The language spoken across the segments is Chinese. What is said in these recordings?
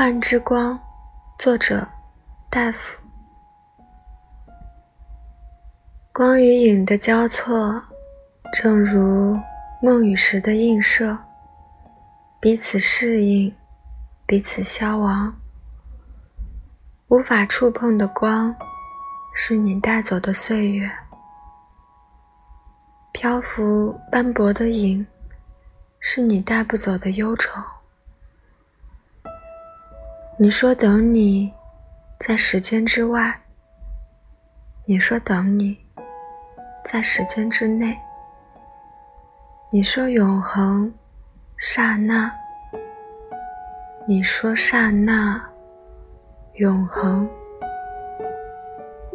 幻之光，作者大夫。光与影的交错，正如梦与时的映射，彼此适应，彼此消亡。无法触碰的光，是你带走的岁月；漂浮斑驳的影，是你带不走的忧愁。你说等你，在时间之外；你说等你，在时间之内；你说永恒，刹那；你说刹那，永恒。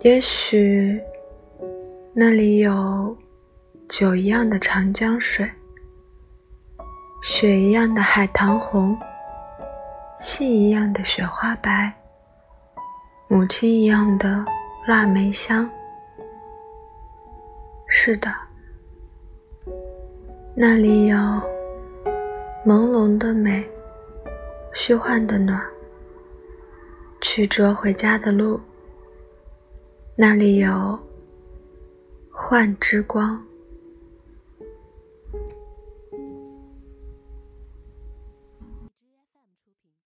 也许那里有酒一样的长江水，雪一样的海棠红。细一样的雪花白，母亲一样的腊梅香。是的，那里有朦胧的美，虚幻的暖，曲折回家的路。那里有幻之光。